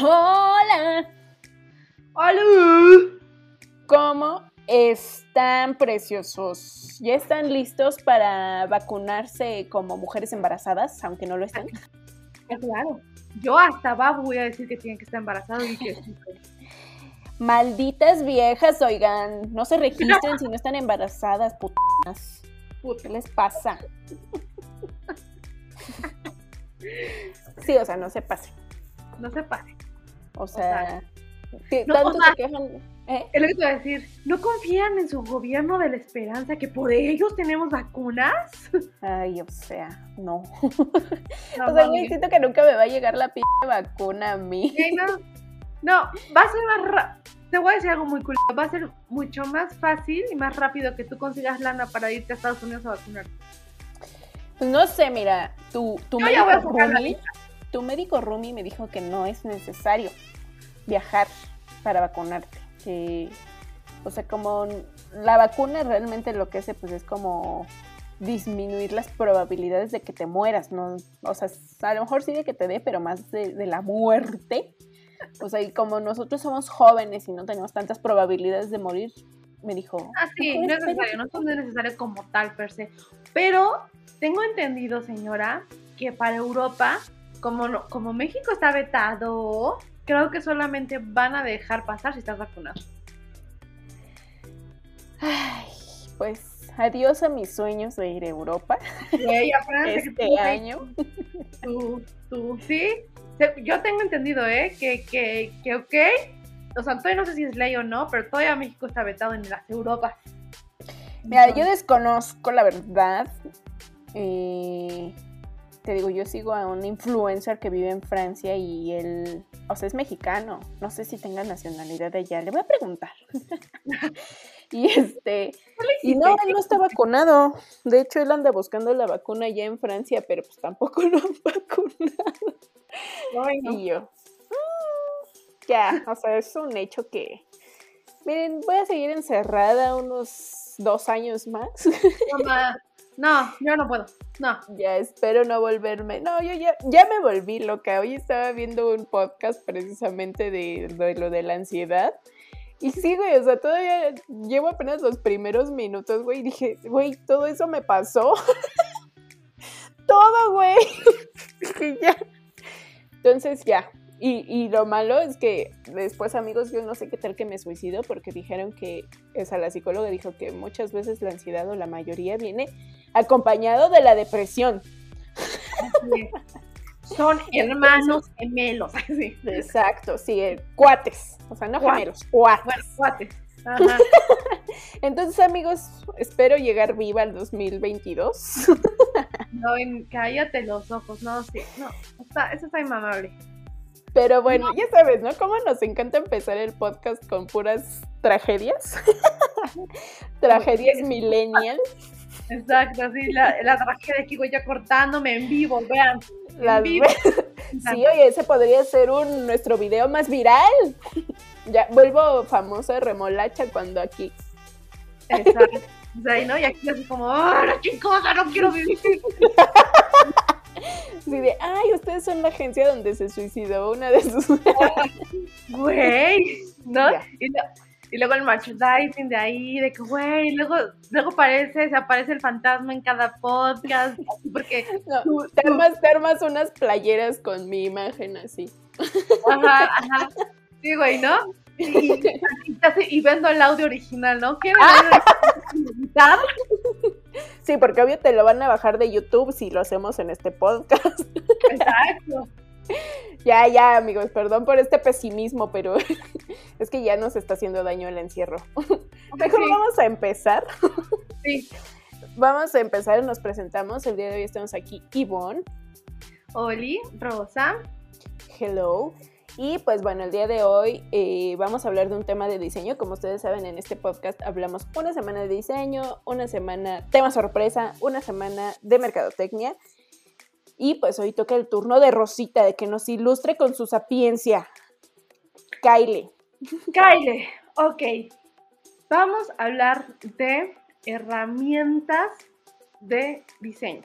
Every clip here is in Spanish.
Hola. Hola. ¿Cómo están preciosos? ¿Ya están listos para vacunarse como mujeres embarazadas, aunque no lo estén? Claro. Yo hasta Babu voy a decir que tienen que estar embarazados y que sí. Malditas viejas, oigan, no se registren si no están embarazadas, putas. ¿Qué les pasa? Sí, o sea, no se pase. No se pase. O sea, ¿qué- no, tanto o sea, se quejan. ¿eh? Es lo que te voy a decir. ¿No confían en su gobierno de la esperanza que por ellos tenemos vacunas? Ay, o sea, no. No, O sea, mami. siento que nunca me va a llegar la p vacuna a mí. Sí, no, no, va a ser más ra- Te voy a decir algo muy cool. Va a ser mucho más fácil y más rápido que tú consigas lana para irte a Estados Unidos a vacunar. No sé, mira, tu, tu Yo médico Rumi, tu médico Rumi me dijo que no es necesario viajar para vacunarte. Que, o sea, como la vacuna realmente lo que hace pues es como disminuir las probabilidades de que te mueras, ¿no? O sea, a lo mejor sí de que te dé, pero más de, de la muerte. O sea, y como nosotros somos jóvenes y no tenemos tantas probabilidades de morir, me dijo, Ah, sí, no es necesario, no es necesario como tal per se. Pero tengo entendido, señora, que para Europa, como, como México está vetado, creo que solamente van a dejar pasar si estás vacunado. ay, pues adiós a mis sueños de ir a Europa Güey, acuérdate que este tú- año. Tú, tú, sí. Yo tengo entendido, ¿eh? Que, que, que, ok. O sea, todavía no sé si es ley o no, pero todavía México está vetado en las Europas. Mira, yo desconozco la verdad. Eh, te digo, yo sigo a un influencer que vive en Francia y él, o sea, es mexicano. No sé si tenga nacionalidad de allá. Le voy a preguntar. y este, y no, él no está vacunado. De hecho, él anda buscando la vacuna allá en Francia, pero pues tampoco lo han vacunado. Ay, no. Y yo, "Mm, ya, o sea, es un hecho que, miren, voy a seguir encerrada unos dos años más. Mamá, No, yo no puedo. No. ya espero no volverme. No, yo ya, ya me volví loca. Hoy estaba viendo un podcast precisamente de, lo de la ansiedad. Y sí, güey, o sea, todavía llevo apenas los primeros minutos, güey. y Dije, güey, todo eso me pasó. todo, güey. Dije, ya. Entonces, ya. Y, y lo malo es que después, amigos, yo no sé qué tal que me suicido porque dijeron que, o sea, la psicóloga dijo que muchas veces la ansiedad o la mayoría viene acompañado de la depresión. así es. Son hermanos gemelos. Exacto, sí, eh, cuates. O sea, no Cuates. gemelos, cuates. Bueno, cuates. Ajá. Entonces, amigos, espero llegar viva al 2022. No, en- cállate los ojos. No, sí. No, está, eso está inmamable. Pero bueno, ya sabes, ¿no? Cómo nos encanta empezar el podcast con puras tragedias. tragedias millennial. Exacto, sí. La, la tragedia de Kiko ya cortándome en vivo, vean. En vivo. Sí, oye, ese podría ser un nuestro video más viral. Ya vuelvo famosa remolacha cuando aquí. Exacto. O sea, y ¿no? Y aquí así como, ¡ah, la chicosa, no quiero vivir! Así de, ay, ustedes son la agencia donde se suicidó una de sus. Güey, ¿no? Y, y luego el merchandising de ahí, de que, güey, luego, luego aparece, se aparece el fantasma en cada podcast, porque, No, tú- te tú- unas playeras con mi imagen así. ajá, ajá, sí, güey, ¿no? Y, y, y vendo el audio original, ¿no? ¿Quieren el audio original invitado? Sí, porque obvio te lo van a bajar de YouTube si lo hacemos en este podcast. Exacto. Ya, ya, amigos, perdón por este pesimismo, pero es que ya nos está haciendo daño el encierro. Mejor Sí, vamos a empezar. sí. Vamos a empezar, nos presentamos. El día de hoy estamos aquí, Ivonne. Oli, Rosa, Hello. Y pues bueno, el día de hoy eh, vamos a hablar de un tema de diseño. Como ustedes saben, en este podcast hablamos una semana de diseño, una semana tema sorpresa, una semana de mercadotecnia. Y pues hoy toca el turno de Rosita, de que nos ilustre con su sapiencia. Kyle. Kyle, ok. Vamos a hablar de herramientas de diseño.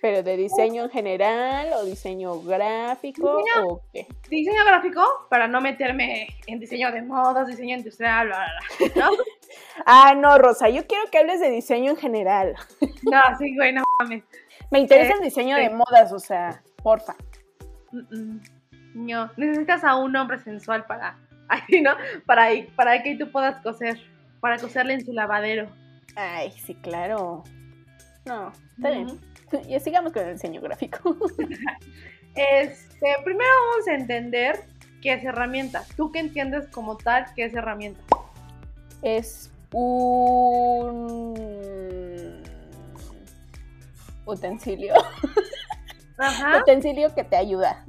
¿Pero de diseño en general o diseño gráfico Diseño- o qué? Diseño gráfico, para no meterme en diseño de modas, diseño industrial, bla, bla, bla, ¿no? Ah, no, Rosa, yo quiero que hables de diseño en general. No, sí, güey, no mames. Me interesa Eh, el diseño sí. de modas, o sea, porfa. Mm, mm. No, necesitas a un hombre sensual para, ahí, ¿no? Para, para que tú puedas coser, para coserle en su lavadero. Ay, sí, claro. No, está bien. Ujú. Y sigamos con el diseño gráfico. Este, primero vamos a entender qué es herramienta. ¿Tú qué entiendes como tal qué es herramienta? es un utensilio. Ajá. Utensilio que te ayuda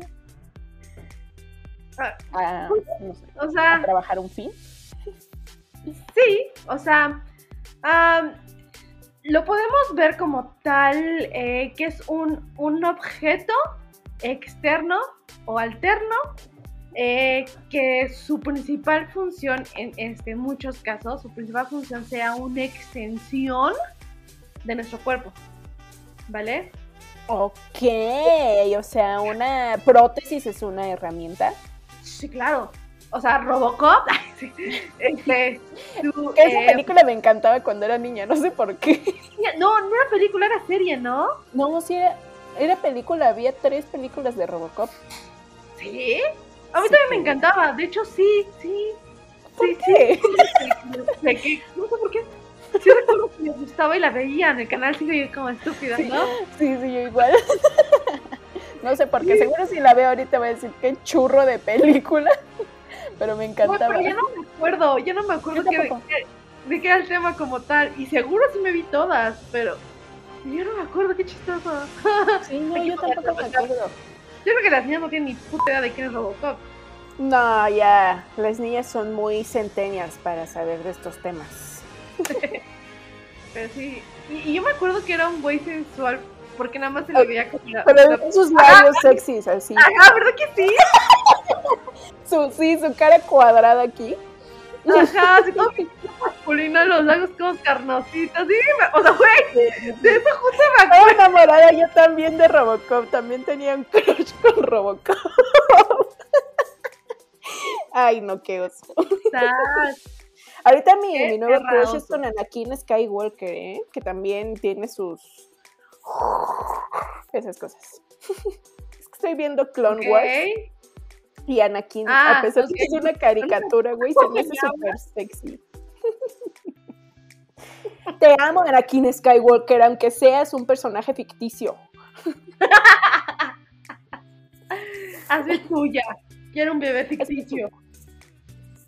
a, no sé, O a sea, trabajar un fin. sí, o sea, lo podemos ver como tal eh, que es un, un objeto externo o alterno eh, que su principal función, en este, en muchos casos, su principal función sea una extensión de nuestro cuerpo. ¿Vale? Ok, o sea, una prótesis es una herramienta. Sí, claro. O sea, Robocop. este, tú, Esa eh, película me encantaba cuando era niña, no sé por qué. no, no era película, era serie, ¿no? No, sí era, era película, había tres películas de Robocop. ¿Sí? A mí Sí. también me encantaba. De hecho, sí, sí. ¿Por sí, qué? sí. No sé por qué. Sí recuerdo que me gustaba y la veía en el canal 5 y yo como estúpida, ¿no? Sí, sí, yo igual. No sé por qué, seguro si la veo ahorita voy a decir qué churro de película, pero me encantaba. pero ya no me acuerdo, ya no me acuerdo Yo qué- tampoco. qué- de qué era el tema como tal. Y seguro sí me vi todas, pero yo no me acuerdo, qué chistoso. Sí, no, que yo tampoco me acuerdo. Yo creo que las niñas no tienen ni puta idea de quién es Robocop. No, ya, las niñas son muy centennials para saber de estos temas. Pero sí. Y, y yo me acuerdo que era un güey sensual, porque nada más se le veía como la- Pero la- sus labios sexys, así. Ajá, ¿verdad que sí? Su, sí, su cara cuadrada aquí. Ajá, así como masculina, los labios como carnositos. Sí, o sea, güey, de eso justo me acuerdo. Estaba enamorada yo también de Robocop, también tenía un crush con Robocop. Ay, no, qué oso. Ahorita mi, mi nuevo crush es con Anakin Skywalker, ¿eh? que también tiene sus... esas cosas. Es que estoy viendo Clone. Wars y Anakin, Ah, a pesar de que es una caricatura, güey, se me hace ¿Cómo súper sexy. Te amo, Anakin Skywalker, aunque seas un personaje ficticio. Hace tuya. Quiero un bebé ficticio.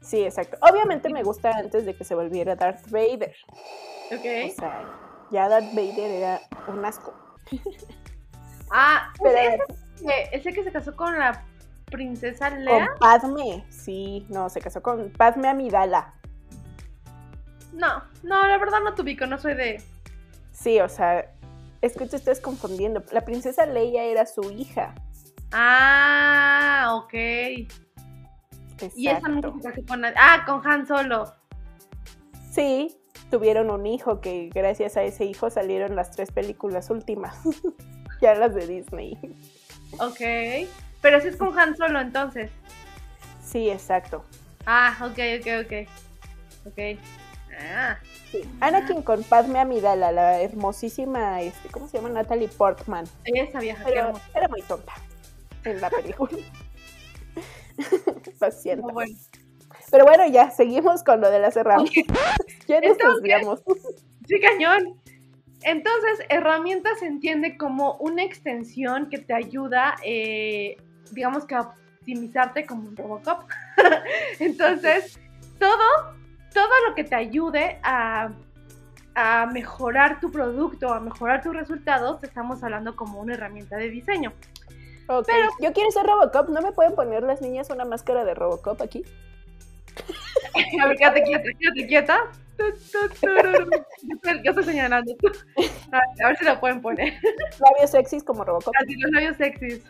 Sí, exacto. Obviamente me gusta antes de que se volviera Darth Vader. O Ok. sea, ya Darth Vader era un asco. Ah, Pero ese, ese, que se casó con la princesa con Lea. Padme, sí, no, se casó con Padme Amidala. No, no, la verdad no te ubico, no soy de. Sí, o sea, es que te estás confundiendo. La princesa Leia era su hija. Ah, ok. Y esa nunca Exacto. se casó con nadie. Ah, con Han Solo. Sí, tuvieron un hijo que gracias a ese hijo salieron las tres películas últimas. ya las de Disney. Ok. Pero si es con Han Solo entonces. Sí, exacto. Ah, ok, ok, ok. Ok. Ah, Sí. Anakin con Padme Amidala, la hermosísima, este, ¿cómo se llama? Natalie Portman. esa vieja, Pero era muy tonta en la película. Lo siento. No, bueno. Pero bueno, ya, seguimos con lo de las herramientas. ya nos desviamos. Sí, cañón. Entonces, herramienta se entiende como una extensión que te ayuda, eh, digamos que a optimizarte como un Robocop. Entonces, todo, todo lo que te ayude a, a mejorar tu producto, a mejorar tus resultados, te estamos hablando como una herramienta de diseño. Ok, Pero- Yo quiero ser Robocop. ¿No me pueden poner las niñas una máscara de Robocop aquí? A ver, quédate quieta, quédate quieta. Yo estoy- señalando. A ver, a ver si lo pueden poner. Labios sexys como Robocop. Así los labios sexys.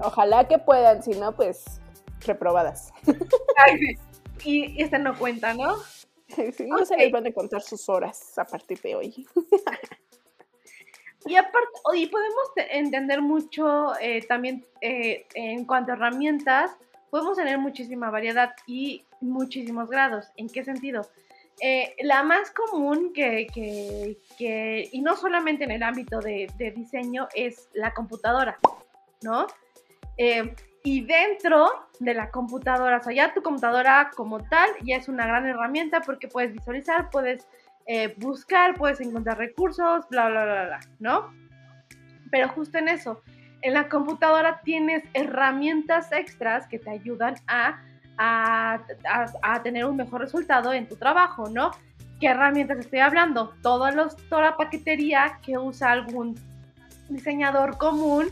Ojalá que puedan, si no, pues reprobadas. Ay, sí. Y este no cuenta, ¿no? no se les van a contar sus horas a partir de hoy. Y aparte, y podemos entender mucho eh, también eh, en cuanto a herramientas, podemos tener muchísima variedad y muchísimos grados. ¿En qué sentido? Eh, la más común que, que, y no solamente en el ámbito de, de diseño, es la computadora, ¿no? y dentro de la computadora, o sea, ya tu computadora como tal ya es una gran herramienta porque puedes visualizar, puedes eh, buscar, puedes encontrar recursos, bla, bla, bla, bla, ¿no? Pero justo en eso, en la computadora tienes herramientas extras que te ayudan a, a, a, tener un mejor resultado en tu trabajo, ¿no? ¿Qué herramientas estoy hablando? Todos los, toda la paquetería que usa algún diseñador común,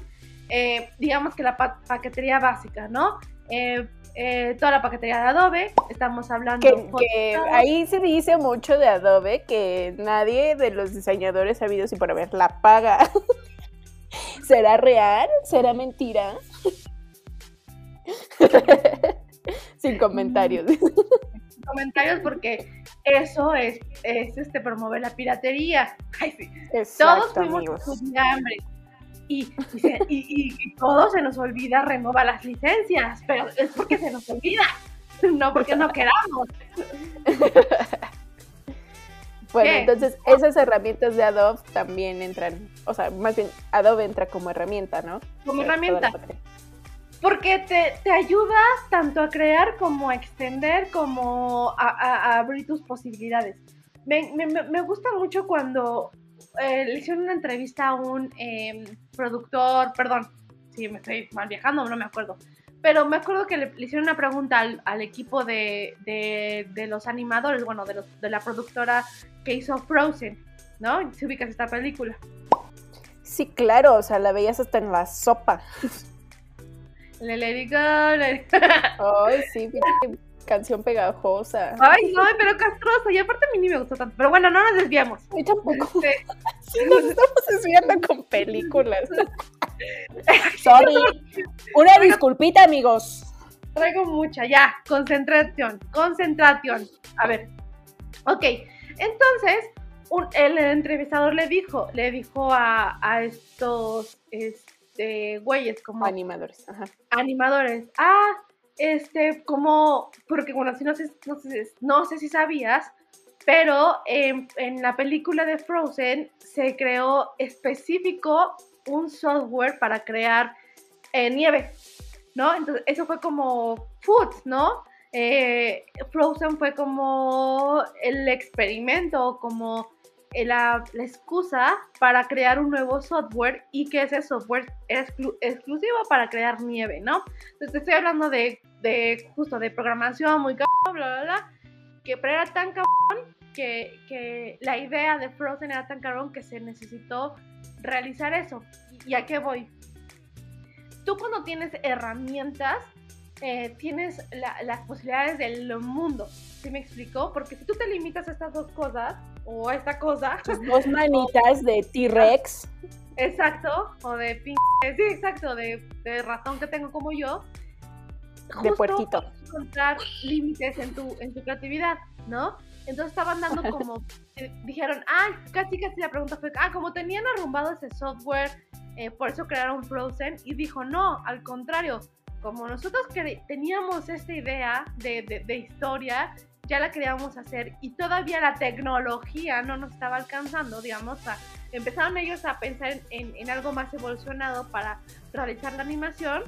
eh, digamos que la paquetería básica, ¿no? Eh, eh, toda la paquetería de Adobe, estamos hablando... Que, ahí se dice mucho de Adobe que nadie de los diseñadores ha habido si por haber la paga. ¿Será real? ¿Será mentira? Sin comentarios. Sin comentarios porque eso es, es este promover la piratería. Ay, sí. Todos fuimos hambre y, y, todo se nos olvida renova las licencias, pero es porque se nos olvida, no porque no queramos. Bueno, entonces esas herramientas de Adobe también entran, o sea, más bien Adobe entra como herramienta, ¿no? Como herramienta. Porque te, te, ayuda tanto a crear como a extender, como a, abrir tus posibilidades. Me, me, me gusta mucho cuando eh, le hicieron una entrevista a un em, productor, perdón, si me estoy mal viajando, no me acuerdo. Pero me acuerdo que le, hicieron una pregunta al, equipo de, de, los animadores, bueno, de, los, de la productora que hizo Frozen, ¿no? Si ubicas esta película. Sí, claro, o sea, la veías hasta en la sopa. Le let it go, Ay, sí, canción pegajosa. Ay, no, pero castrosa. Y aparte a mí ni me gustó tanto. Pero bueno, no nos desviamos. A tampoco. Este, sí, nos estamos desviando con películas. Sorry. Una disculpita, amigos. Traigo mucha, ya. Concentración. Concentración. A ver. Ok. Entonces, el entrevistador le dijo, le dijo a, a estos este, güeyes como... Animadores. Ajá. Animadores. Ah, este, como, porque bueno, si no sé, no sé, si sabías, pero en, la película de Frozen se creó específico un software para crear eh, nieve, ¿no? Entonces, eso fue como food, ¿no? Eh, Frozen fue como el experimento, como la, excusa para crear un nuevo software y que ese software es exclusivo para crear nieve, ¿no? Entonces estoy hablando de, justo de programación muy cabrón, bla, bla, bla, que pero era tan cabrón que, que la idea de Frozen era tan cabrón que se necesitó realizar eso. ¿Y a qué voy? Tú cuando tienes herramientas, eh, tienes las posibilidades del mundo. ¿Sí me explicó? Porque si tú te limitas a estas dos cosas, o esta cosa. dos manitas de T-Rex. Exacto, o de pin... Sí, exacto, de, ratón que tengo como yo. De puerquito. encontrar límites en tu, en tu creatividad, ¿no? Entonces estaban dando como, eh, dijeron, ah, casi casi la pregunta fue, ah, como tenían arrumbado ese software, eh, por eso crearon Frozen, y dijo, no, al contrario, como nosotros teníamos esta idea de, de, historia, ya la queríamos hacer y todavía la tecnología no nos estaba alcanzando, digamos, empezaron ellos a pensar en, en, algo más evolucionado para realizar la animación,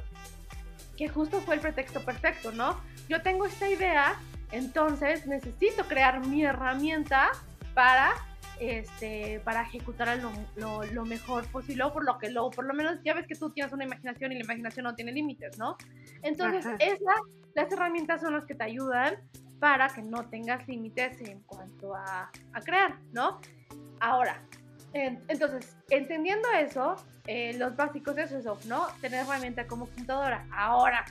que justo fue el pretexto perfecto, ¿no? Yo tengo esta idea, entonces necesito crear mi herramienta para este, para ejecutar lo, lo, mejor posible, o por lo que lo, por lo menos ya ves que tú tienes una imaginación y la imaginación no tiene límites, ¿no? Entonces, esa, las herramientas son las que te ayudan para que no tengas límites en cuanto a, a, crear, ¿no? Ahora, entonces, entendiendo eso, eh, los básicos es eso, ¿no? Tener herramienta como computadora. Ahora,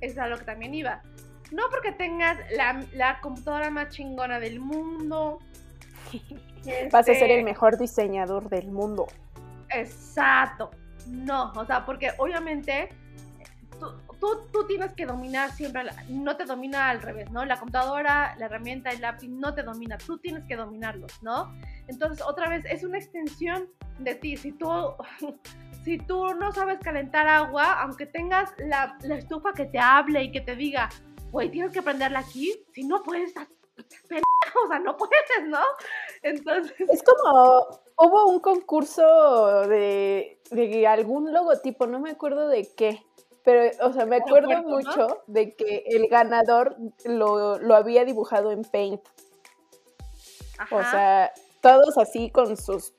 es a lo que también iba. No porque tengas la, la computadora más chingona del mundo, Vas a ser el mejor diseñador del mundo. Exacto. No, o sea, porque obviamente tú, tú tienes que dominar siempre, no te domina al revés, ¿no? La computadora, la herramienta, el lápiz no te domina, tú tienes que dominarlos, ¿no? Entonces, otra vez, es una extensión de ti. Si tú, si tú no sabes calentar agua, aunque tengas la, la estufa que te hable y que te diga, güey, tienes que prenderla aquí, si no puedes, o sea, no puedes, ¿no? Entonces... Es como, hubo un concurso de, de algún logotipo, no me acuerdo de qué, pero, o sea, me acuerdo mucho de que el ganador lo, lo había dibujado en Paint. O sea, todos así con sus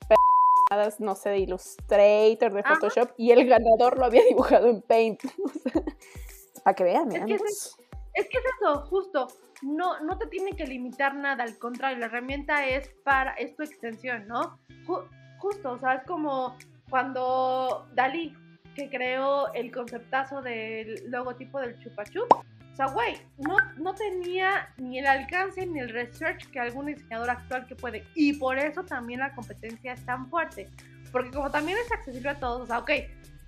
no sé, de Illustrator, de Photoshop, y el ganador lo había dibujado en Paint. para que vean, es que es, es que es eso, justo no, no te tiene que limitar nada, al contrario, la herramienta es para, es tu extensión, ¿no? justo, o sea, es como cuando Dalí, que creó el conceptazo del logotipo del chupa chup, o sea, güey, no, no tenía ni el alcance ni el research que algún diseñador actual que puede. Y por eso también la competencia es tan fuerte. Porque como también es accesible a todos, o sea, ok,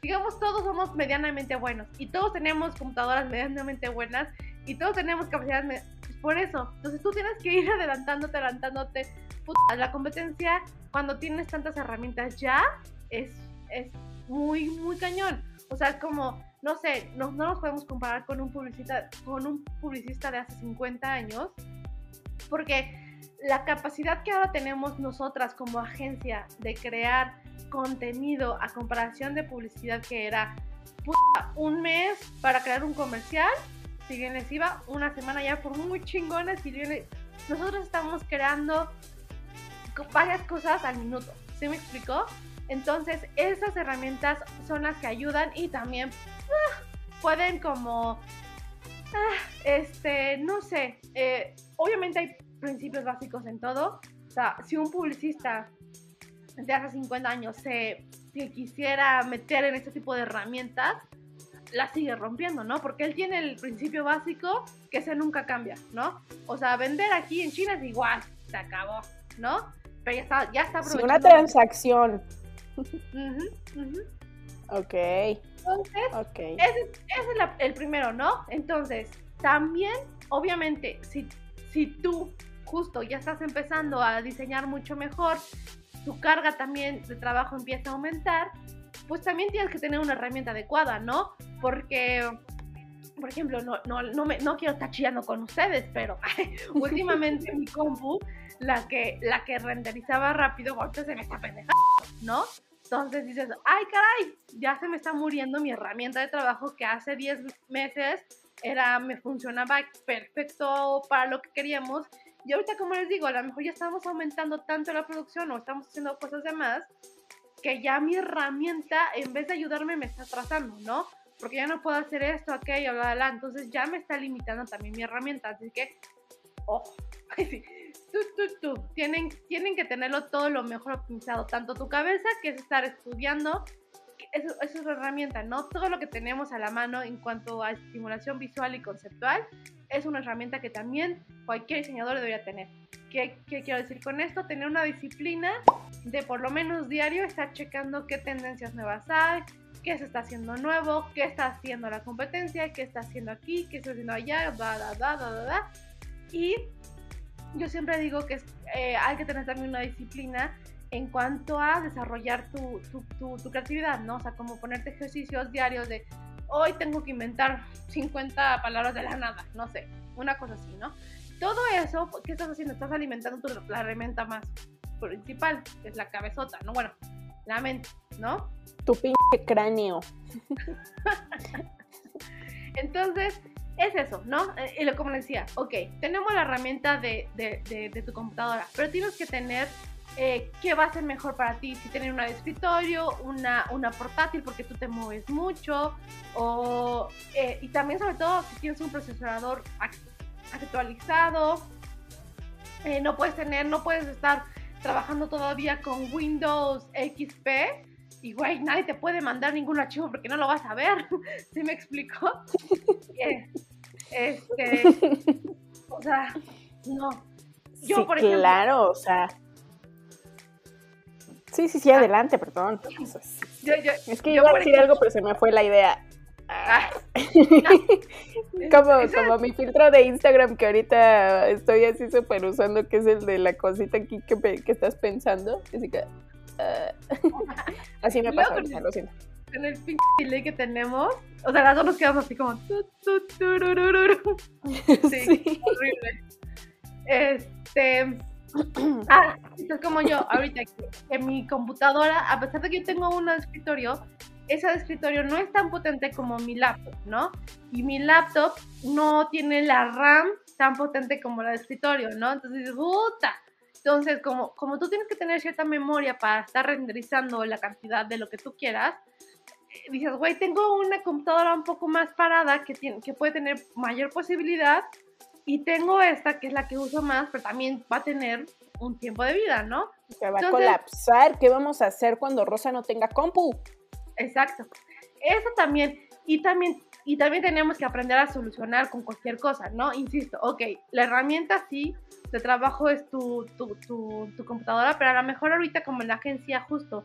digamos todos somos medianamente buenos y todos tenemos computadoras medianamente buenas y todos tenemos capacidades por eso. Entonces tú tienes que ir adelantándote, adelantándote. Puta, la competencia, cuando tienes tantas herramientas ya, es, es muy, muy cañón. O sea, como, no sé, no, no nos podemos comparar con un, publicista, con un publicista de hace 50 años, porque la capacidad que ahora tenemos nosotras como agencia de crear contenido a comparación de publicidad que era un mes para crear un comercial si bien les iba, una semana ya por muy chingones, si bien nosotros estamos creando varias cosas al minuto, ¿sí me explicó? Entonces, esas herramientas son las que ayudan y también ah, pueden como, ah, este, no sé, eh, obviamente hay principios básicos en todo. O sea, si un publicista de hace 50 años se, se quisiera meter en este tipo de herramientas, la sigue rompiendo, ¿no? Porque él tiene el principio básico que ese nunca cambia, ¿no? O sea, vender aquí en China es igual, se acabó, ¿no? Pero ya está, ya está aprovechando. una transacción. Ok. Entonces, okay. ese, es el primero, ¿no? Entonces, también, obviamente, si, si tú justo ya estás empezando a diseñar mucho mejor, tu carga también de trabajo empieza a aumentar, pues también tienes que tener una herramienta adecuada, ¿no? Porque, por ejemplo, no, no, no, me, no quiero estar chillando con ustedes, pero últimamente mi compu, la que, la que renderizaba rápido, ahorita se me está pendejando, ¿no? Entonces dices, ay caray, ya se me está muriendo mi herramienta de trabajo que hace 10 meses era, me funcionaba perfecto para lo que queríamos. Y ahorita, como les digo, a lo mejor ya estamos aumentando tanto la producción o estamos haciendo cosas de más que ya mi herramienta, en vez de ayudarme, me está atrasando, ¿no? Porque ya no puedo hacer esto, aquello, bla, bla, Entonces ya me está limitando también mi herramienta. Así que, ojo, tú, tú, tú. Tienen, tienen que tenerlo todo lo mejor optimizado. Tanto tu cabeza, que es estar estudiando, eso, eso, es la herramienta, ¿no? Todo lo que tenemos a la mano en cuanto a estimulación visual y conceptual es una herramienta que también cualquier diseñador debería tener. ¿Qué, quiero decir con esto? Tener una disciplina de por lo menos diario estar checando qué tendencias nuevas hay, qué se está haciendo nuevo, qué está haciendo la competencia, qué está haciendo aquí, qué está haciendo allá, da, da, da, da, da, Y yo siempre digo que eh, hay que tener también una disciplina en cuanto a desarrollar tu, tu, tu, tu, creatividad, ¿no? O sea, como ponerte ejercicios diarios de hoy tengo que inventar 50 palabras de la nada, no sé, una cosa así, ¿no? todo eso, ¿qué estás haciendo? Estás alimentando tu, la herramienta más principal, que es la cabezota, ¿no? Bueno, la mente, ¿no? Tu pinche cráneo. Entonces, es eso, ¿no? Eh, y lo como decía, ok, tenemos la herramienta de, tu computadora, pero tienes que tener eh, qué va a ser mejor para ti, si tener una de escritorio, una, una portátil porque tú te mueves mucho, o, eh, y también sobre todo si tienes un procesador actualizado. Eh, no puedes tener, no puedes estar trabajando todavía con Windows XP. Y güey, nadie te puede mandar ningún archivo porque no lo vas a ver. ¿Sí me explicó? Este. O sea, no. Yo, por ejemplo. Claro, o sea. Sí, sí, sí, ah. adelante, perdón. es que yo iba a decir algo, pero se me fue la idea. Ah. como, como mi filtro de Instagram que ahorita estoy así súper usando, que es el de la cosita aquí que, que estás pensando. Así que. Ah. así me pasa, lo siento. En el pinche delay que tenemos, o sea, las dos nos quedamos así como. sí, sí, horrible. Este. Ah, es como yo ahorita en mi computadora, a pesar de que yo tengo un escritorio, ese escritorio no es tan potente como mi laptop, ¿no? Y mi laptop no tiene la RAM tan potente como la de escritorio, ¿no? Entonces, puta. Entonces, como, como tú tienes que tener cierta memoria para estar renderizando la cantidad de lo que tú quieras, eh, dices, güey, tengo una computadora un poco más parada que, tiene, que puede tener mayor posibilidad y tengo esta que es la que uso más, pero también va a tener un tiempo de vida, ¿no? Se va a colapsar. ¿Qué vamos a hacer cuando Rosa no tenga compu? Exacto. Eso también. Y también, y también tenemos que aprender a solucionar con cualquier cosa, ¿no? Insisto, ok, la herramienta sí de trabajo es tu, tu, tu, computadora, pero a lo mejor ahorita como en la agencia justo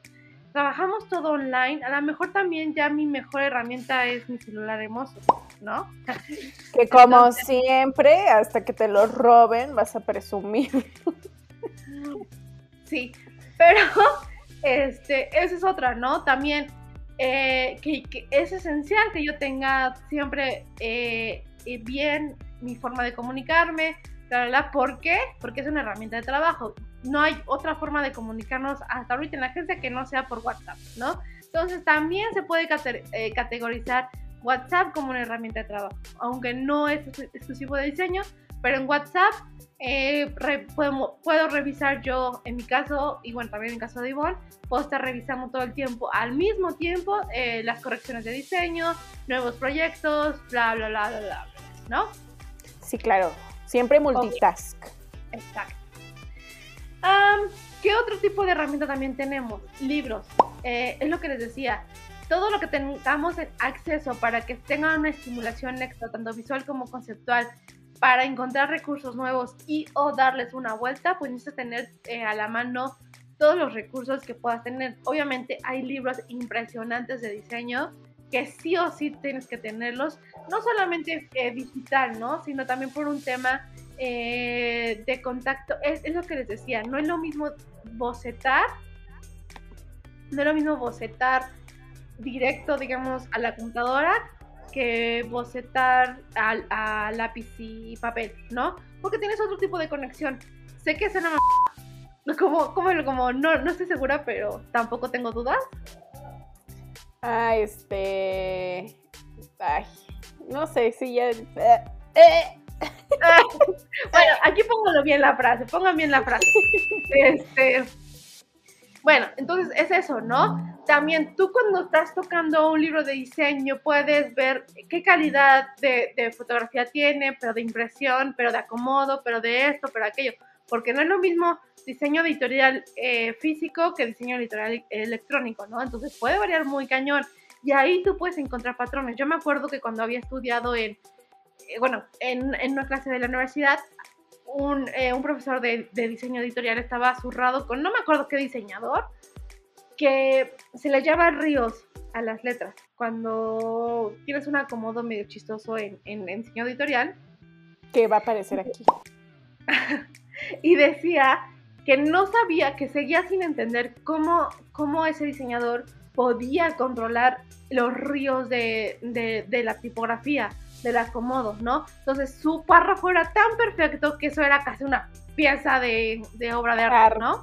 trabajamos todo online, a lo mejor también ya mi mejor herramienta es mi celular hermoso, ¿no? Que como siempre, hasta que te lo roben, vas a presumir. Sí, pero este, esa es otra, ¿no? También eh, que, es esencial que yo tenga siempre eh, bien mi forma de comunicarme, la, ¿por qué? Porque es una herramienta de trabajo. No hay otra forma de comunicarnos hasta ahorita en la agencia que no sea por WhatsApp, ¿no? Entonces también se puede eh, categorizar WhatsApp como una herramienta de trabajo, aunque no es exclusivo de diseño, pero en WhatsApp eh, puedo, revisar yo, en mi caso, y bueno, también en el caso de Ivonne, puedo estar revisando todo el tiempo, al mismo tiempo, eh, las correcciones de diseño, nuevos proyectos, bla, bla, bla, bla, bla, ¿no? Sí, claro, siempre multitask. Exacto. ¿Qué otro tipo de herramienta también tenemos? Libros. Eh, es lo que les decía. Todo lo que tengamos acceso para que tengan una estimulación extra, tanto visual como conceptual, para encontrar recursos nuevos y o darles una vuelta, pues necesitas tener eh, a la mano todos los recursos que puedas tener. Obviamente hay libros impresionantes de diseño que sí o sí tienes que tenerlos, no solamente eh, digital, ¿no? Sino también por un tema eh, de contacto. Es, es, lo que les decía, no es lo mismo bocetar, no es lo mismo bocetar directo, digamos, a la computadora que bocetar a, lápiz y papel, ¿no? Porque tienes otro tipo de conexión. Sé que es una como, como, como no, no estoy segura, pero tampoco tengo dudas. Ah, este. Ay, no sé si ya. Eh, eh. bueno, aquí póngalo bien la frase, pongan bien la frase. Este. Bueno, entonces es eso, ¿no? también tú cuando estás tocando un libro de diseño puedes ver qué calidad de, fotografía tiene, pero de impresión, pero de acomodo, pero de esto, pero aquello, porque no es lo mismo diseño editorial eh, físico que diseño editorial electrónico, ¿no? Entonces puede variar muy cañón y ahí tú puedes encontrar patrones. Yo me acuerdo que cuando había estudiado en, eh, bueno, en, en, una clase de la universidad, un, eh, un profesor de, de diseño editorial estaba zurrado con, no me acuerdo qué diseñador, que se le llama ríos a las letras. Cuando tienes un acomodo medio chistoso en, en, en diseño editorial. Que va a aparecer aquí. y decía que no sabía, que seguía sin entender cómo, cómo ese diseñador podía controlar los ríos de, de, la tipografía, del acomodo, ¿no? Entonces su párrafo era tan perfecto que eso era casi una pieza de, de obra de arte, ¿no?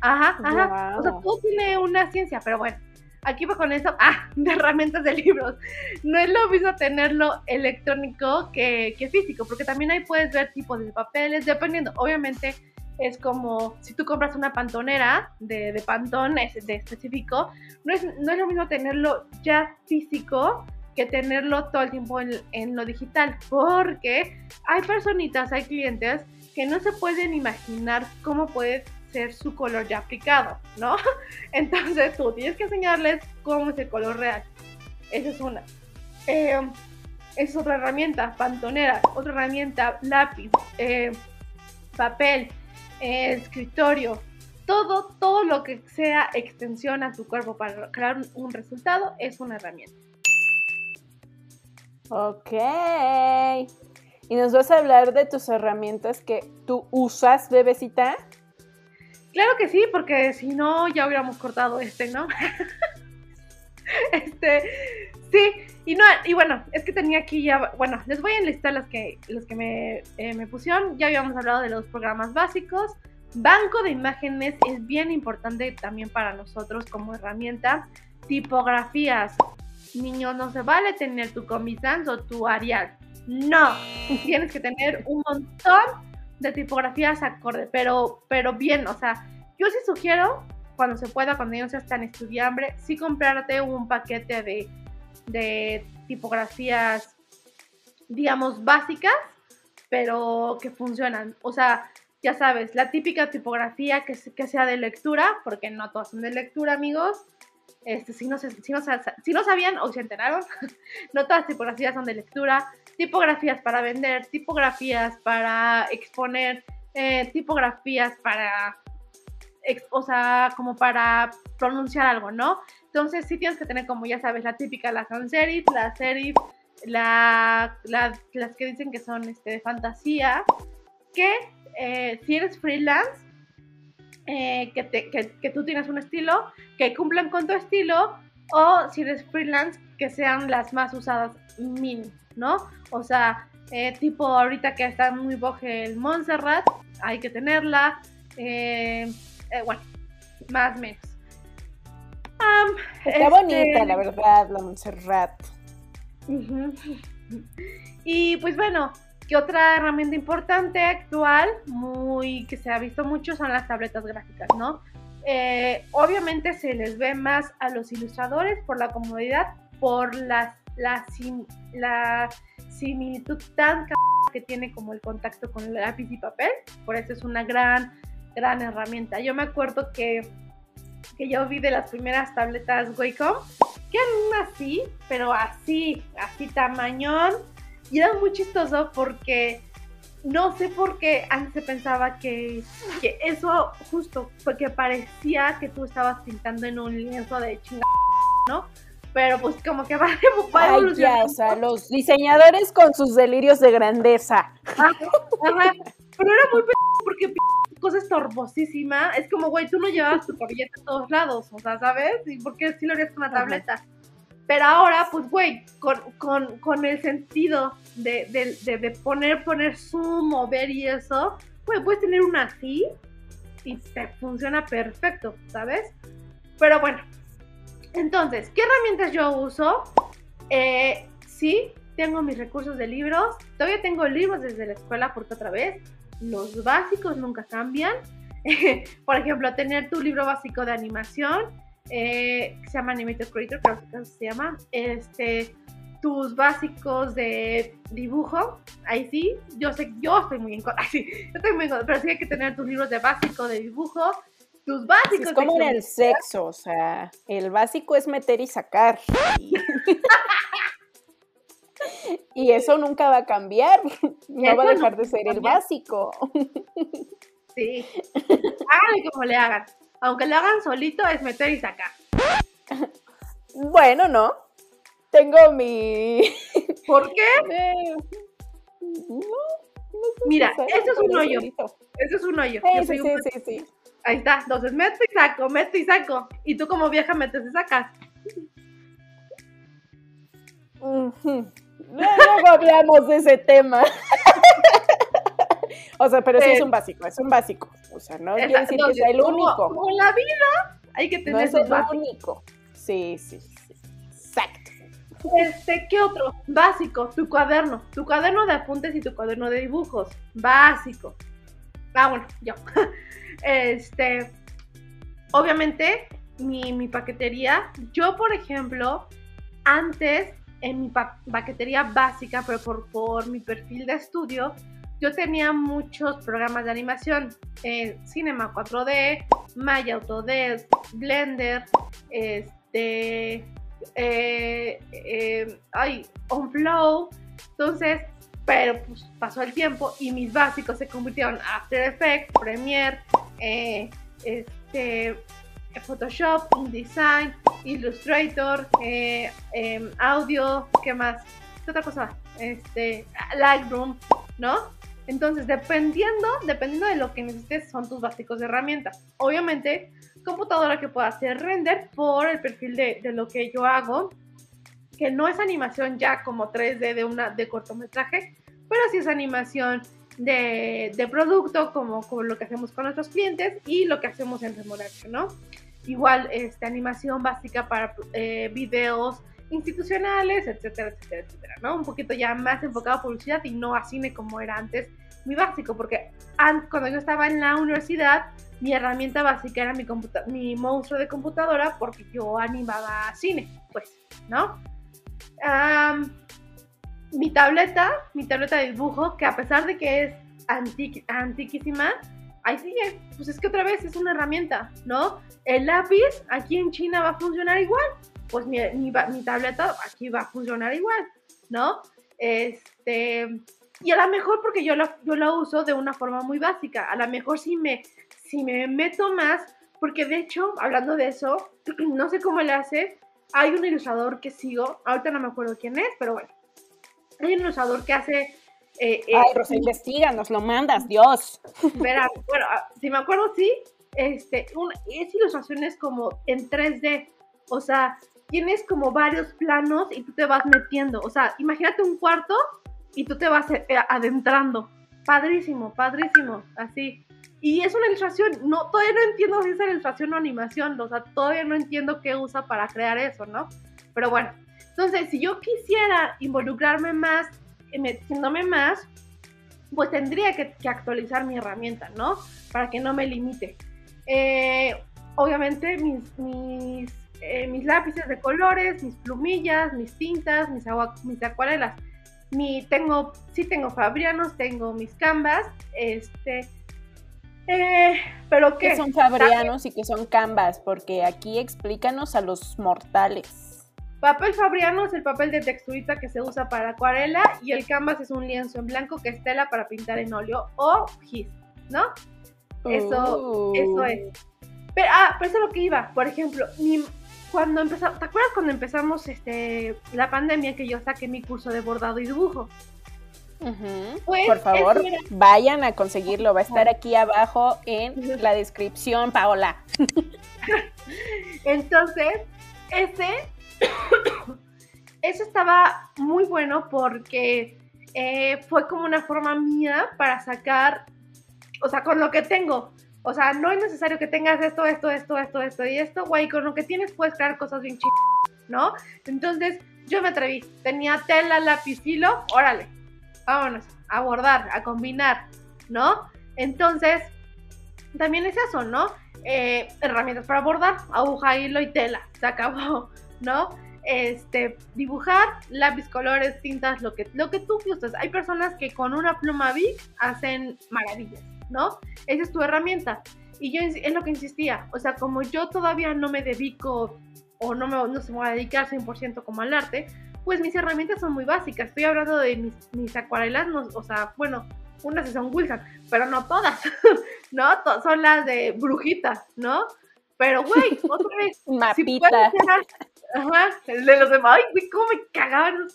Ajá, ajá. O sea, todo tiene una ciencia, pero bueno, aquí va con eso. Ah, de herramientas de libros. No es lo mismo tenerlo electrónico que, que físico, porque también ahí puedes ver tipos de papeles, dependiendo. Obviamente, es como si tú compras una pantonera de, de pantón de específico, no es, no es lo mismo tenerlo ya físico que tenerlo todo el tiempo en, lo digital, porque hay personitas, hay clientes que no se pueden imaginar cómo puedes ser su color ya aplicado, ¿no? Entonces tú tienes que enseñarles cómo es el color real. Esa es una. Eh, es otra herramienta, pantonera, otra herramienta, lápiz, eh, papel, eh, escritorio, todo, todo lo que sea extensión a tu cuerpo para crear un resultado es una herramienta. Ok. ¿Y nos vas a hablar de tus herramientas que tú usas, bebecita? Claro que sí, porque si no ya hubiéramos cortado este, ¿no? este, sí, y no, y bueno, es que tenía aquí ya, bueno, les voy a enlistar las que, los que me, eh, me pusieron. Ya habíamos hablado de los programas básicos. Banco de imágenes es bien importante también para nosotros como herramienta. Tipografías. Niño, no se vale tener tu Comic o tu Arial. No, tienes que tener un montón de tipografías acorde, pero, pero bien, o sea, yo sí sugiero, cuando se pueda, cuando no seas tan sí comprarte un paquete de, de tipografías, digamos, básicas, pero que funcionan. O sea, ya sabes, la típica tipografía que, que sea de lectura, porque no todas son de lectura, amigos. Este, si, no, si, no, si no sabían o se enteraron, no todas las tipografías son de lectura tipografías para vender, tipografías para exponer, eh, tipografías para, o sea, como para pronunciar algo, ¿no? Entonces sí tienes que tener como ya sabes la típica, la sans serif, la serif, la, las que dicen que son este, de fantasía, que eh, si eres freelance, eh, que, que, que, tú tienes un estilo, que cumplan con tu estilo, o si eres freelance, que sean las más usadas min, ¿no? O sea, eh, tipo ahorita que está muy boje el Montserrat, hay que tenerla. Eh, bueno, más o menos. está este, bonita, la verdad, la Montserrat. Y pues bueno, ¿qué otra herramienta importante actual, muy que se ha visto mucho, son las tabletas gráficas, ¿no? obviamente se les ve más a los ilustradores por la comodidad, por las, la, la similitud tan que tiene como el contacto con el lápiz y papel. Por eso es una gran, gran herramienta. Yo me acuerdo que, que yo vi de las primeras tabletas Wacom, que eran así, pero así, así tamañón. Y era muy chistoso porque no sé por qué antes se pensaba que, que eso justo, porque parecía que tú estabas pintando en un lienzo de chingada, ¿no? pero pues como que va, a evolucionar. o sea, los diseñadores con sus delirios de grandeza. Ajá, Pero era muy porque cosa estorbosísima. Es como, güey, tú no llevabas tu cabelleta a todos lados, o sea, ¿sabes? ¿Y por qué sí lo harías con una tableta? Pero ahora, pues, güey, con, con, con, el sentido de, de, de, poner, poner zoom, mover y eso, güey, puedes tener una así y te funciona perfecto, ¿sabes? Pero bueno, entonces, ¿qué herramientas yo uso? Eh, sí, tengo mis recursos de libros. Todavía tengo libros desde la escuela porque otra vez los básicos nunca cambian. Por ejemplo, tener tu libro básico de animación, eh, se llama Animator Creator, creo que se llama. Este, tus básicos de dibujo, ahí sí, yo sé, yo estoy muy en contra, yo estoy muy en contra, pero sí hay que tener tus libros de básico de dibujo, tus básicos. Es como en el sexo, o sea, el básico es meter y sacar. Y, eso nunca va a cambiar. No va a dejar de ser el básico. Sí. Háganle como le hagan. Aunque le hagan solito, es meter y sacar. Bueno, no. Tengo mi. ¿Por qué? Eh, no, Mira, eso es un hoyo. Eso es un hoyo. sí, sí, sí, sí. Ahí está. Entonces meto y saco, meto y saco. Y tú como vieja metes y sacas. Luego hablamos de ese tema. o sea, pero sí es un básico, es un básico. O sea, no quiere decir que sea el único. Como la vida, hay que tener no es el único. Sí, sí, sí. Exacto. Este, ¿qué otro? Básico, tu cuaderno. Tu cuaderno de apuntes y tu cuaderno de dibujos. Básico. Ah, bueno, yo. Este, obviamente, mi, paquetería, yo por ejemplo, antes en mi paquetería básica, pero por, por mi perfil de estudio, yo tenía muchos programas de animación, eh, Cinema 4D, Maya Autodesk, Blender, este, eh, eh, ay, OnFlow. Entonces, pero pues pasó el tiempo y mis básicos se convirtieron en After Effects, Premiere, este, Photoshop, InDesign, Illustrator, em, audio, ¿qué más? ¿qué otra cosa? Este, Lightroom, ¿no? Entonces, dependiendo, dependiendo de lo que necesites, son tus básicos de herramientas. Obviamente, computadora que pueda hacer render por el perfil de, de, lo que yo hago, que no es animación ya como 3D de, una, de cortometraje, pero sí es animación de, de producto, como, como, lo que hacemos con nuestros clientes y lo que hacemos en Remolacho, ¿no? Igual, este, animación básica para eh, videos institucionales, etcétera, etcétera, etcétera, ¿no? Un poquito ya más enfocado a publicidad y no a cine como era antes mi básico, porque cuando yo estaba en la universidad, mi herramienta básica era mi, mi monstruo de computadora porque yo animaba cine, pues, ¿no? mi tableta, mi tableta de dibujo, que a pesar de que es antiquísima, ahí sigue. Pues es que otra vez es una herramienta, ¿no? El lápiz aquí en China va a funcionar igual. Pues mi, mi, mi tableta aquí va a funcionar igual, ¿no? Este, y a lo mejor porque yo lo, yo lo uso de una forma muy básica. A lo mejor si me, si me meto más, porque de hecho, hablando de eso, no sé cómo le hace. Hay un ilustrador que sigo, ahorita no me acuerdo quién es, pero bueno. Hay un ilustrador que hace. Eh, eh, Ay, Rosa, investiga, nos lo mandas, Dios. Verá, bueno, ah, si me acuerdo, sí, este, es ilustraciones como en 3D. O sea, tienes como varios planos y tú te vas metiendo. O sea, imagínate un cuarto y tú te vas eh, adentrando. Padrísimo, padrísimo, así. Y es una ilustración, no, todavía no entiendo si es ilustración o animación, o sea, todavía no entiendo qué usa para crear eso, ¿no? Pero bueno, entonces, si yo quisiera involucrarme más, eh, metiéndome más, pues tendría que, actualizar mi herramienta, ¿no? Para que no me limite. Eh, obviamente, mis, mis, mis, lápices de colores, mis plumillas, mis tintas, mis, agua, mis acuarelas mi, tengo, sí tengo Fabrianos, tengo mis Canvas, este, eh, pero ¿qué? son Fabrianos y qué son Canvas? Porque aquí explícanos a los mortales. Papel Fabriano es el papel de texturita que se usa para acuarela y el canvas es un lienzo en blanco que es tela para pintar en óleo o gis, ¿no? Eso, eso es. Pero, ah, pero eso es lo que iba. Por ejemplo, mi, cuando empezamos, ¿te acuerdas cuando empezamos este, la pandemia que yo saqué mi curso de bordado y dibujo? Pues, Por favor, vayan a conseguirlo. Va a estar aquí abajo en la descripción, Paola. Entonces, ese, eso estaba muy bueno porque eh, fue como una forma mía para sacar, o sea, con lo que tengo. O sea, no es necesario que tengas esto, esto, esto, esto, esto y esto, güey, con lo que tienes puedes crear cosas bien chidas, ¿no? Entonces, yo me atreví. Tenía tela, lápiz, hilo, órale, vámonos, a bordar, a combinar, ¿no? Entonces, también es eso, ¿no? Eh, herramientas para bordar, aguja, hilo y tela, se acabó, ¿no? Este, dibujar, lápiz, colores, tintas, lo que, lo que tú gustes. Hay personas que con una pluma Bic hacen maravillas. ¿No? Esa es tu herramienta. Y yo es lo que insistía, o sea, como yo todavía no me dedico o no, me, no se me va a dedicar 100% como al arte, pues mis herramientas son muy básicas. Estoy hablando de mis, mis acuarelas, o sea, bueno, unas son Wilson, pero no todas, ¿no? son las de brujitas, ¿no? Pero, güey, otra vez, Mapita. ajá, el de los demás, ay, güey, cómo me cagaban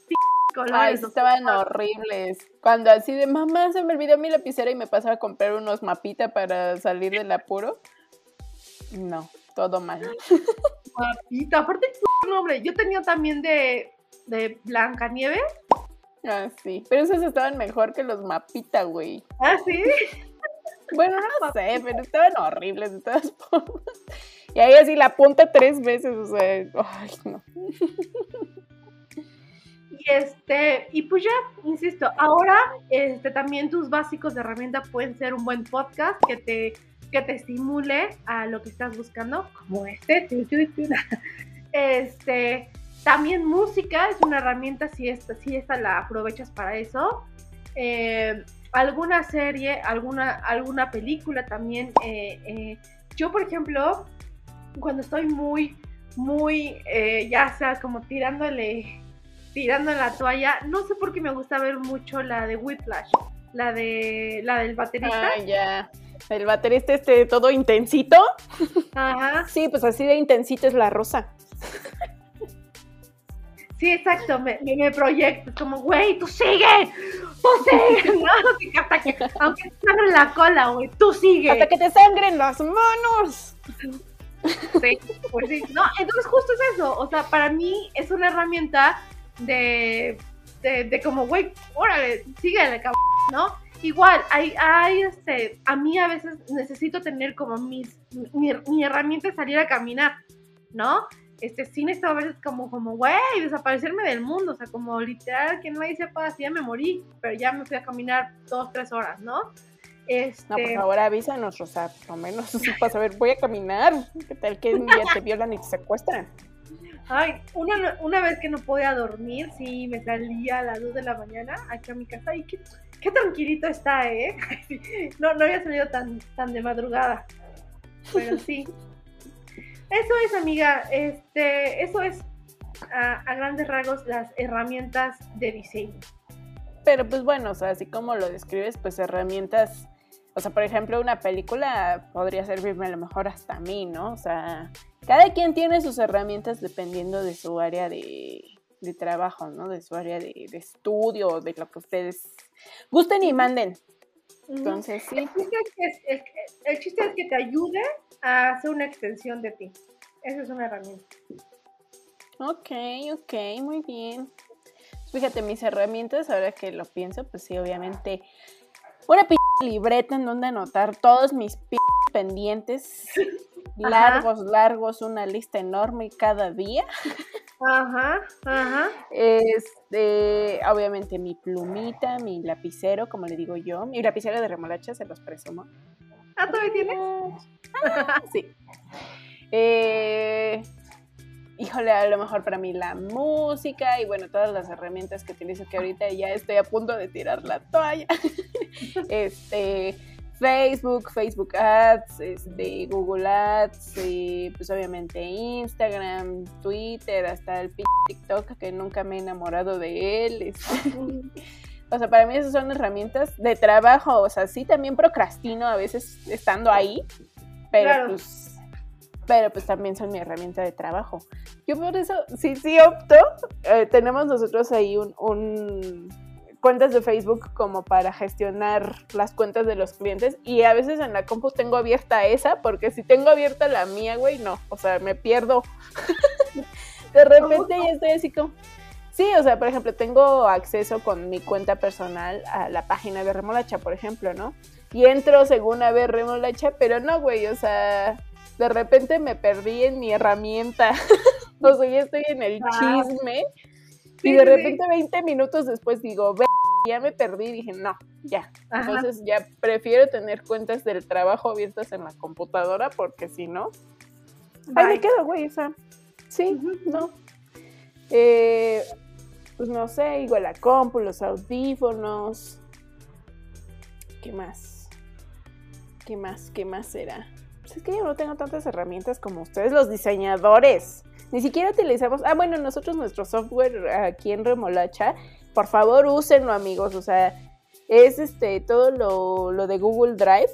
esos Ay, estaban horribles. Cuando así de mamá se me olvidó mi lapicera y me pasaba a comprar unos mapitas para salir del apuro. No, todo mal. Mapita, aparte nombre. Yo tenía también de, de Blancanieves. Ah, sí. Pero esos estaban mejor que los mapitas, güey. Ah, sí. Bueno, no sé, pero estaban horribles de todas formas. Y ahí así la punta tres veces, o sea, ay, no. Y este, y pues ya, insisto, ahora este, también tus básicos de herramienta pueden ser un buen podcast que te, que te estimule a lo que estás buscando, como este. Este, también música es una herramienta si esta, si esta la aprovechas para eso. Eh, alguna serie, alguna, alguna película también. Eh, eh, yo, por ejemplo, cuando estoy muy, muy, ya sea como tirándole tirando la toalla. No sé por qué me gusta ver mucho la de Whiplash, la de la del baterista. Ah, ya. El baterista este todo intensito. Ajá. Sí, pues así de intensito es la rosa. Sí, exacto, me, me, proyecto, como, güey, tú sigue, tú sigue, ¿no? Hasta que, aunque te sangre la cola, güey, tú sigue. Hasta que te sangren las manos. Sí, pues sí. No, entonces justo es eso, o sea, para mí es una herramienta de, de, como, güey, órale, síguele, cabrón, ¿no? Igual, hay, hay, este, a mí a veces necesito tener como mis, mi, mi herramienta de salir a caminar, ¿no? Este, sí necesito a veces como, como, güey, desaparecerme del mundo, o sea, como literal, que nadie sepa si ya me morí, pero ya me fui a caminar dos, tres horas, ¿no? Este... No, por favor, avísanos, Rosa, por lo menos para saber, voy a caminar. ¿Qué tal que un día te violan y te secuestran? Ay, una, una vez que no podía dormir, sí, me salía a las 2 de la mañana aquí a mi casa y qué, qué tranquilito está, ¿eh? No, no había salido tan, tan de madrugada. Pero sí. Eso es, amiga, este, eso es a, a grandes rasgos las herramientas de diseño. Pero pues bueno, o sea, así como lo describes, pues herramientas, o sea, por ejemplo, una película podría servirme a lo mejor hasta a mí, ¿no? O sea, cada quien tiene sus herramientas dependiendo de su área de, de trabajo, ¿no? De su área de, de, estudio, de lo que ustedes gusten y manden. Entonces, sí. El chiste es, que, es, el chiste es que te ayude a hacer una extensión de ti. Esa es una herramienta. Ok, ok, muy bien. Fíjate, mis herramientas, ahora que lo pienso, pues sí, obviamente, una p libreta en donde anotar todos mis p pendientes, largos, ajá. largos, una lista enorme cada día. Ajá, ajá. Este, obviamente mi plumita, mi lapicero, como le digo yo, mi lapicero de remolacha, se los presumo. ¿Ah, todavía tienes? Ah, sí. Eh, híjole, a lo mejor para mí la música y bueno, todas las herramientas que utilizo que ahorita ya estoy a punto de tirar la toalla. este, Facebook, Facebook Ads, este, Google Ads, y pues obviamente Instagram, Twitter, hasta el p TikTok que nunca me he enamorado de él. Este. O sea, para mí esas son herramientas de trabajo. O sea, sí también procrastino a veces estando ahí, pero claro. pues pero pues también son mi herramienta de trabajo. Yo por eso, sí, sí opto, eh, tenemos nosotros ahí un, un, cuentas de Facebook como para gestionar las cuentas de los clientes y a veces en la compu tengo abierta esa porque si tengo abierta la mía, güey, no, o sea, me pierdo. de repente ya estoy así como... Sí, o sea, por ejemplo, tengo acceso con mi cuenta personal a la página de Remolacha, por ejemplo, ¿no? Y entro según a ver Remolacha, pero no, güey, o sea, de repente me perdí en mi herramienta. o sea, ya estoy en el chisme. Sí, y de repente 20 minutos después digo, ve, ya me perdí. Dije, no, ya. Ajá. Entonces ya prefiero tener cuentas del trabajo abiertas en la computadora porque si no, ahí me quedo, güey. O sea, sí, uh -huh. no. Eh, pues no sé, igual la compu, los audífonos. ¿Qué más? ¿Qué más? ¿Qué más será? Pues es que yo no tengo tantas herramientas como ustedes, los diseñadores. Ni siquiera utilizamos. Ah, bueno, nosotros nuestro software aquí en Remolacha, por favor, úsenlo, amigos. O sea, es este todo lo, lo de Google Drive.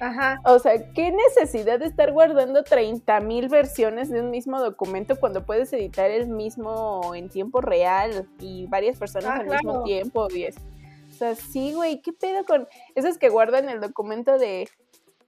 Ajá. O sea, ¿qué necesidad de estar guardando 30 mil versiones de un mismo documento cuando puedes editar el mismo en tiempo real y varias personas ah, al claro. mismo tiempo? Y es, o sea, sí, güey, ¿qué pedo con esos que guardan el documento de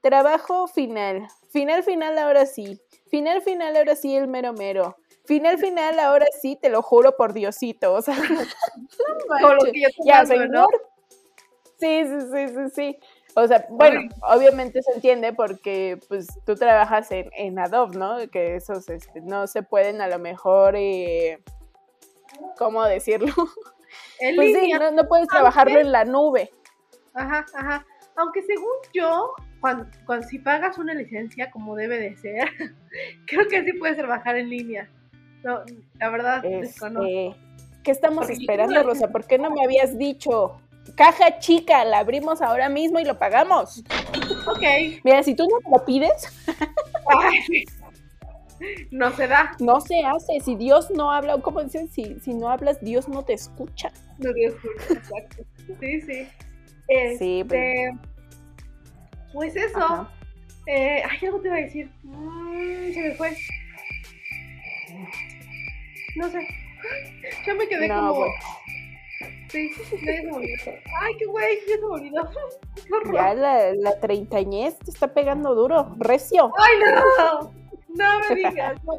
Trabajo final. Final, final, ahora sí. Final, final, ahora sí, el mero mero. Final, final, ahora sí, te lo juro por Diosito. O sea, no lo que yo ya. Sí, sí, sí, sí, sí. O sea, bueno, obviamente se entiende porque pues tú trabajas en, en Adobe, ¿no? Que esos este, no se pueden a lo mejor, eh, ¿cómo decirlo? Pues línea. sí, no, no puedes trabajarlo en la nube. Ajá, ajá. Aunque según yo, cuando, cuando, si pagas una licencia como debe de ser, creo que sí puedes trabajar en línea. No, la verdad, este, desconozco. ¿Qué estamos Porque esperando, Rosa? ¿Por qué no me habías dicho? Caja chica, la abrimos ahora mismo y lo pagamos. Ok. Mira, si tú no me lo pides. Ay, no se da. No se hace. Si Dios no habla, ¿cómo dicen? Si, si no hablas, Dios no te escucha. No te escucha, exacto. Sí, sí. Este, sí, pero... Pues eso. Eh, ay, algo te iba a decir. Mm, se me fue. No sé. Yo me quedé No, como. güey. Sí, ya se me olvidó. Ay, qué güey, ya se me olvidó. Ya la, la treintañez te está pegando duro, recio. Ay, no. No me digas. no.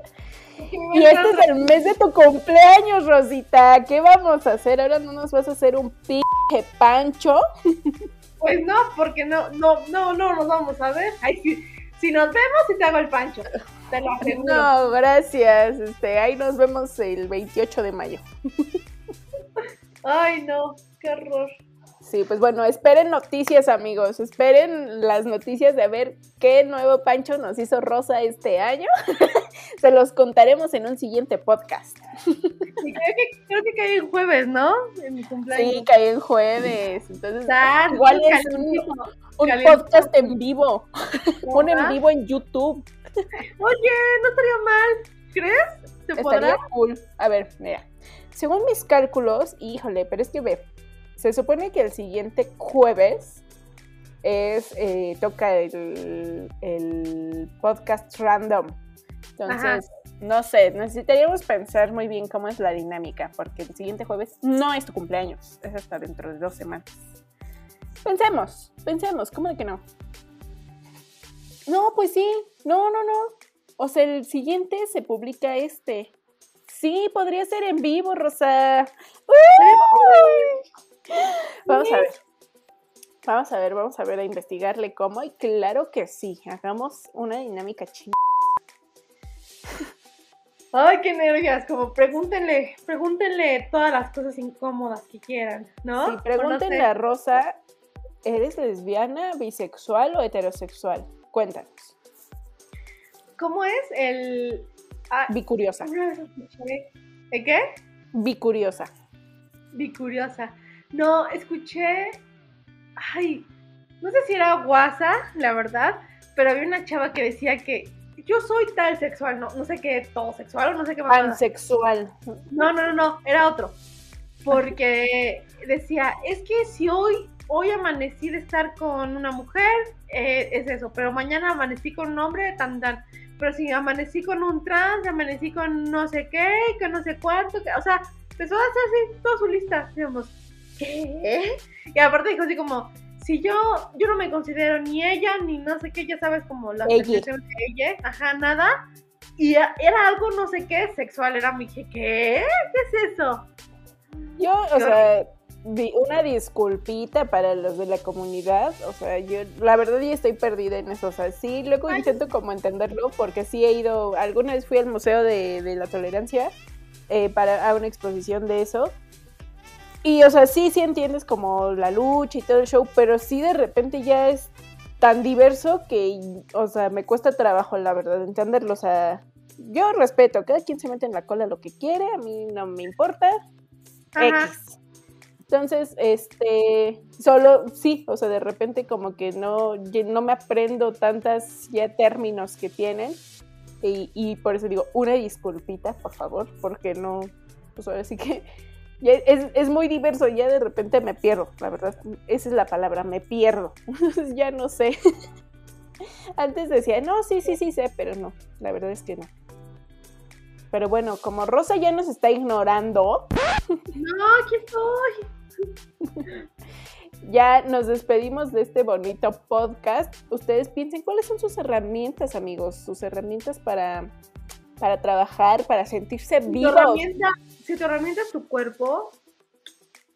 Y este es el mes de tu cumpleaños, Rosita. ¿Qué vamos a hacer? Ahora no nos vas a hacer un pinche pancho. Pues no, porque no, no, no, no nos vamos a ver. Ay, si, si nos vemos, sí te hago el pancho. Te lo aseguro. No, gracias. Este, ahí nos vemos el 28 de mayo. Ay, no, qué horror. Sí, pues bueno, esperen noticias, amigos. Esperen las noticias de ver qué nuevo pancho nos hizo Rosa este año. Se los contaremos en un siguiente podcast. Creo que, creo que cae el jueves, ¿no? En mi cumpleaños. Sí, cae en jueves. Entonces, Está igual es un, un podcast en vivo. Un en vivo en YouTube. Oye, no estaría mal. ¿Crees? ¿Se Estaría podrá? cool. A ver, mira. Según mis cálculos, híjole, pero es que ve, se supone que el siguiente jueves es eh, toca el, el podcast random. Entonces, no sé, necesitaríamos pensar muy bien cómo es la dinámica, porque el siguiente jueves no es tu cumpleaños, es hasta dentro de dos semanas. Pensemos, pensemos, ¿cómo de que no? No, pues sí, no, no, no. O sea, el siguiente se publica este. Sí, podría ser en vivo, Rosa. ¡Uy! Vamos a ver. Vamos a ver, vamos a ver, a investigarle cómo. Y claro que sí, hagamos una dinámica chingada. Ay, qué nervios. Como pregúntenle, pregúntenle todas las cosas incómodas que quieran, ¿no? Sí, no pregúntenle sé. a Rosa, ¿eres lesbiana, bisexual o heterosexual? Cuéntanos. ¿Cómo es el. Ah, Bicuriosa. escuché. ¿El qué? Bicuriosa. Bicuriosa. No, escuché. Ay, no sé si era guasa, la verdad, pero había una chava que decía que yo soy tal sexual, no, no sé qué, todo sexual o no sé qué mamada. Pansexual. No, no, no, no, era otro. Porque decía, es que si hoy, hoy amanecí de estar con una mujer, eh, es eso, pero mañana amanecí con un hombre, tan, tan. Pero si amanecí con un trans, amanecí con no sé qué, con no sé cuánto, que- o sea, empezó a hacer así toda su lista. Digamos, ¿qué? Y aparte dijo así como, si yo, yo no me considero ni ella, ni no sé qué, ya sabes, como la percepción de ella, ajá, nada. Y era algo no sé qué sexual, era mi dije, ¿qué? ¿Qué es eso? Yo, o sea, di- una disculpita para los de la comunidad, o sea, yo la verdad ya estoy perdida en eso, o sea, sí, luego Ay. intento como entenderlo porque sí he ido, alguna vez fui al Museo de, de la Tolerancia eh, para a una exposición de eso. Y, o sea, sí, sí entiendes como la lucha y todo el show, pero sí de repente ya es tan diverso que, o sea, me cuesta trabajo, la verdad, entenderlo. O sea, yo respeto, cada quien se mete en la cola lo que quiere, a mí no me importa. Ajá. X. Entonces, este, solo, sí, o sea, de repente como que no, no me aprendo tantas ya términos que tienen y, y por eso digo, una disculpita, por favor, porque no, pues ahora sí que es, es muy diverso, ya de repente me pierdo, la verdad, esa es la palabra, me pierdo, ya no sé. Antes decía, no, sí, sí, sí sé, pero no, la verdad es que no. Pero bueno, como Rosa ya nos está ignorando, No, aquí estoy. ya nos despedimos de este bonito podcast. Ustedes piensen cuáles son sus herramientas, amigos, sus herramientas para, para trabajar, para sentirse Si herramienta, si tu herramienta es tu cuerpo,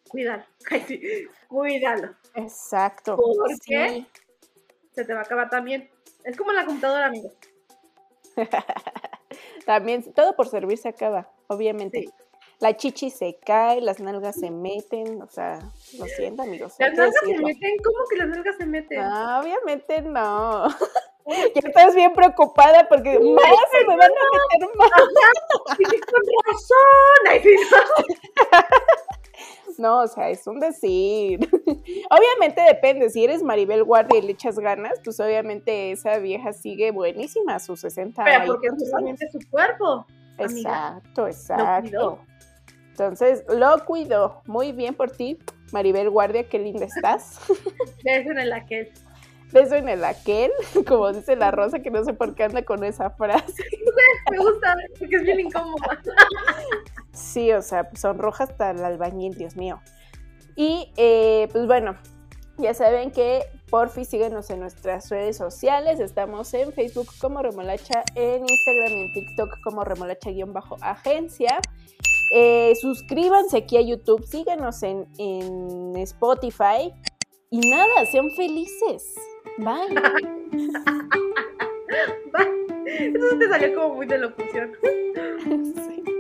cuídalo. Cuídalo. Exacto. ¿Por sí. Se te va a acabar también. Es como la computadora, amigo. También, todo por servir se acaba, obviamente. Sí. La chichi se cae, las nalgas se meten, o sea, lo siento, amigos. Las nalgas se meten. ¿Cómo que las nalgas se meten? No, obviamente no. ya estás bien preocupada porque más se me van a meter más. Sí, con razón. No. No, o sea, es un decir. obviamente depende, si eres Maribel Guardia y le echas ganas, pues obviamente esa vieja sigue buenísima a sus 60 Pero y porque años. es tu cuerpo. amiga. Exacto, exacto. cuidó. Entonces, lo cuido. Muy bien por ti, Maribel Guardia, qué linda estás. Beso en el aquel. Beso en el aquel, como dice la Rosa, que no sé por qué anda con esa frase. Me gusta porque es bien incómoda. Sí, o sea, son rojas hasta el albañil, Dios mío. Y eh, pues bueno, ya saben que porfi síguenos en nuestras redes sociales. Estamos en Facebook como Remolacha, en Instagram y en TikTok como Remolacha-agencia. Eh, suscríbanse aquí a YouTube, síguenos en, en Spotify. Y nada, sean felices. Bye. Bye. Eso te salió como muy de locución.